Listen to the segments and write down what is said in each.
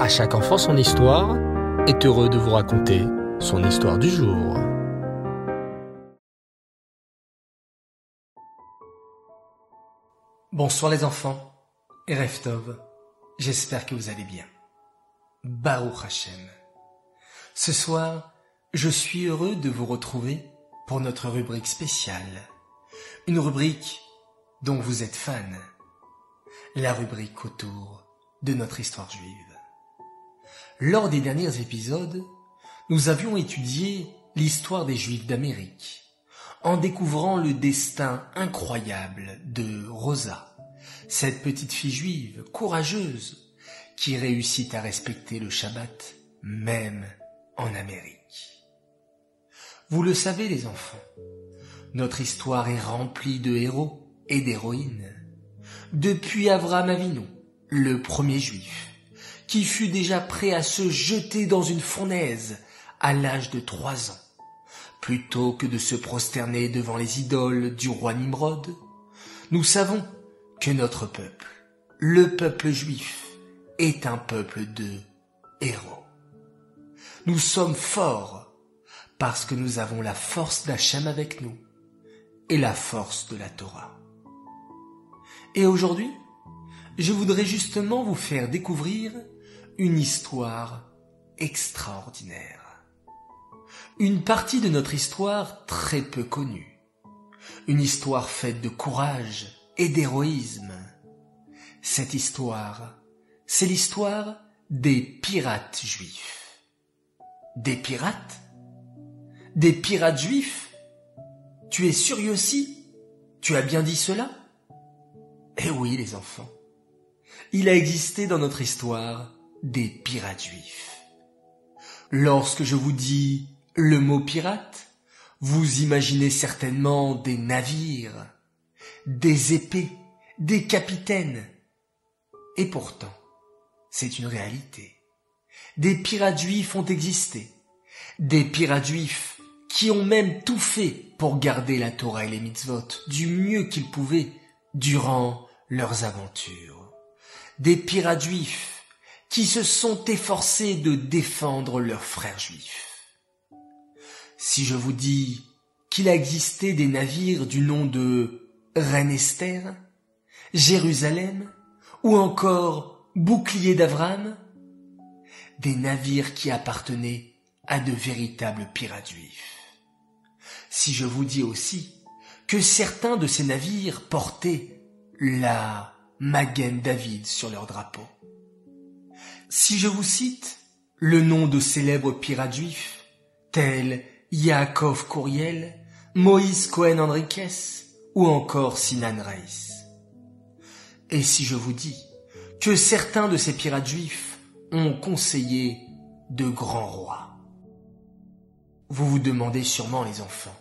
À chaque enfant son histoire est heureux de vous raconter son histoire du jour. Bonsoir les enfants, et Reftov, j'espère que vous allez bien. Baruch Hashem. Ce soir, je suis heureux de vous retrouver pour notre rubrique spéciale. Une rubrique dont vous êtes fan. La rubrique autour de notre histoire juive. Lors des derniers épisodes, nous avions étudié l'histoire des Juifs d'Amérique, en découvrant le destin incroyable de Rosa, cette petite fille juive courageuse qui réussit à respecter le Shabbat même en Amérique. Vous le savez les enfants, notre histoire est remplie de héros et d'héroïnes. Depuis Avram Avinu, le premier juif, qui fut déjà prêt à se jeter dans une fournaise à l'âge de trois ans, plutôt que de se prosterner devant les idoles du roi Nimrod, nous savons que notre peuple, le peuple juif, est un peuple de héros. Nous sommes forts parce que nous avons la force d'Hachem avec nous et la force de la Torah. Et aujourd'hui, je voudrais justement vous faire découvrir une histoire extraordinaire. Une partie de notre histoire très peu connue. Une histoire faite de courage et d'héroïsme. Cette histoire, c'est l'histoire des pirates juifs. Des pirates? Des pirates juifs? Tu es sûr aussi Tu as bien dit cela? Eh oui les enfants. Il a existé dans notre histoire des pirates juifs. Lorsque je vous dis le mot pirate, vous imaginez certainement des navires, des épées, des capitaines. Et pourtant, c'est une réalité. Des pirates juifs ont existé. Des pirates juifs qui ont même tout fait pour garder la Torah et les mitzvot du mieux qu'ils pouvaient durant leurs aventures. Des pirates juifs qui se sont efforcés de défendre leurs frères juifs. Si je vous dis qu'il a existé des navires du nom de Reine Esther, Jérusalem, ou encore Bouclier d'Avram, des navires qui appartenaient à de véritables pirates juifs. Si je vous dis aussi que certains de ces navires portaient la Magen David sur leur drapeau. Si je vous cite le nom de célèbres pirates juifs, tels Yaakov Courriel, Moïse Cohen Enriquez ou encore Sinan Reis. Et si je vous dis que certains de ces pirates juifs ont conseillé de grands rois. Vous vous demandez sûrement les enfants.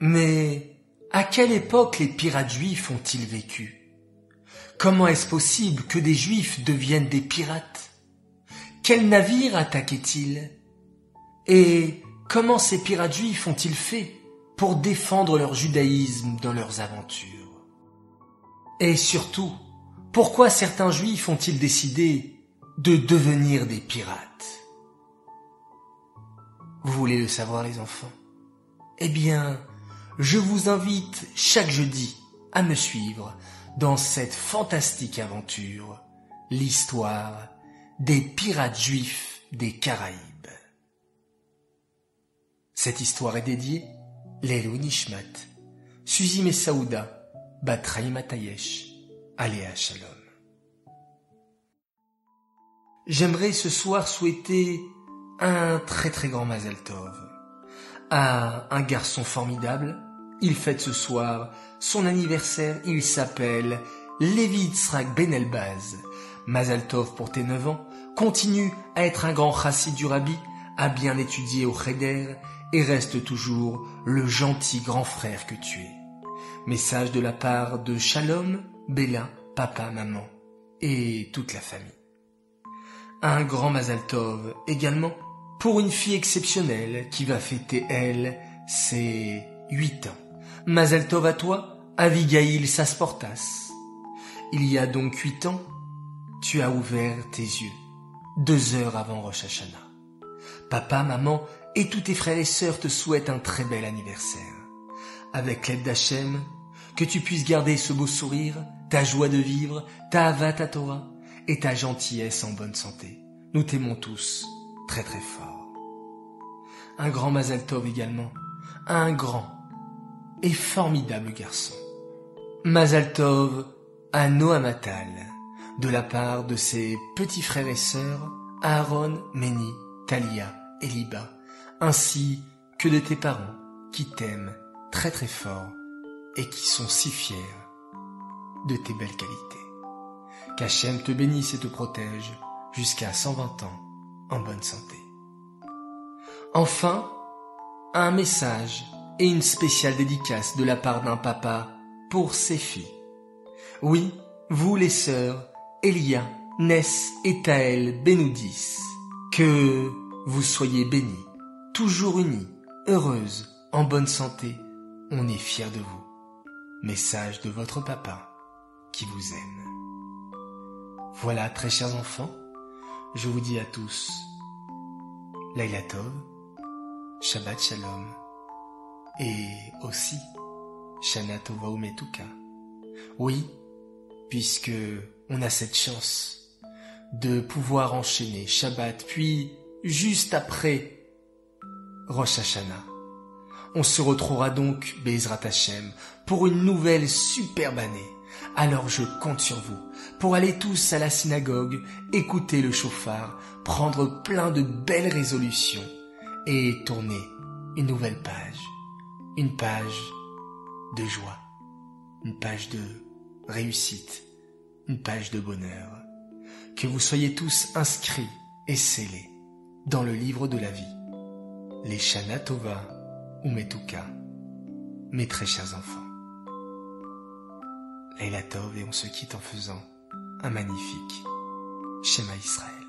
Mais à quelle époque les pirates juifs ont-ils vécu? Comment est-ce possible que des juifs deviennent des pirates? Quels navires attaquaient-ils Et comment ces pirates juifs ont-ils fait pour défendre leur judaïsme dans leurs aventures? Et surtout, pourquoi certains juifs ont-ils décidé de devenir des pirates? Vous voulez le savoir les enfants? Eh bien, je vous invite chaque jeudi à me suivre dans cette fantastique aventure, l'histoire des pirates juifs des Caraïbes. Cette histoire est dédiée Lelou Nishmat, Suzy Messaouda, Batraï Matayesh, Aléa Shalom. J'aimerais ce soir souhaiter un très très grand Mazel Tov à un garçon formidable. Il fête ce soir son anniversaire. Il s'appelle Lévi Tzrak Ben Elbaz. Mazel Tov pour tes 9 ans. Continue à être un grand chassid du rabbi, à bien étudier au Cheder et reste toujours le gentil grand frère que tu es. Message de la part de Shalom, Béla, papa, maman et toute la famille. Un grand Mazal Tov également pour une fille exceptionnelle qui va fêter, elle, ses huit ans. Mazal Tov à toi, Avigail Sasportas. Il y a donc huit ans, tu as ouvert tes yeux deux heures avant Rosh Hashanah. Papa, maman et tous tes frères et sœurs te souhaitent un très bel anniversaire. Avec l'aide d'Hachem, que tu puisses garder ce beau sourire, ta joie de vivre, ta avat et ta gentillesse en bonne santé. Nous t'aimons tous très très fort. Un grand Mazal Tov également, un grand et formidable garçon. Mazal Tov à Noamatal, de la part de ses petits frères et sœurs, Aaron, Meni, Talia et Liba, ainsi que de tes parents qui t'aiment très très fort et qui sont si fiers de tes belles qualités. Qu'Hachem te bénisse et te protège jusqu'à 120 ans en bonne santé. Enfin, un message et une spéciale dédicace de la part d'un papa pour ses filles. Oui, vous les sœurs, Elia, Ness et Taël Benoudis, que vous soyez bénis, toujours unis, heureuses, en bonne santé, on est fiers de vous. Message de votre papa qui vous aime. Voilà, très chers enfants, je vous dis à tous, Laila Tov, Shabbat Shalom, et aussi Shana. Oui, puisque on a cette chance de pouvoir enchaîner Shabbat, puis juste après Rosh Hashanah. On se retrouvera donc, Bezrat Hashem, pour une nouvelle superbe année. Alors je compte sur vous pour aller tous à la synagogue, écouter le chauffard, prendre plein de belles résolutions et tourner une nouvelle page. Une page de joie, une page de réussite, une page de bonheur. Que vous soyez tous inscrits et scellés dans le livre de la vie. Les Shana Tova ou Metuka, mes très chers enfants. Leila Tov et on se quitte en faisant un magnifique schéma Israël.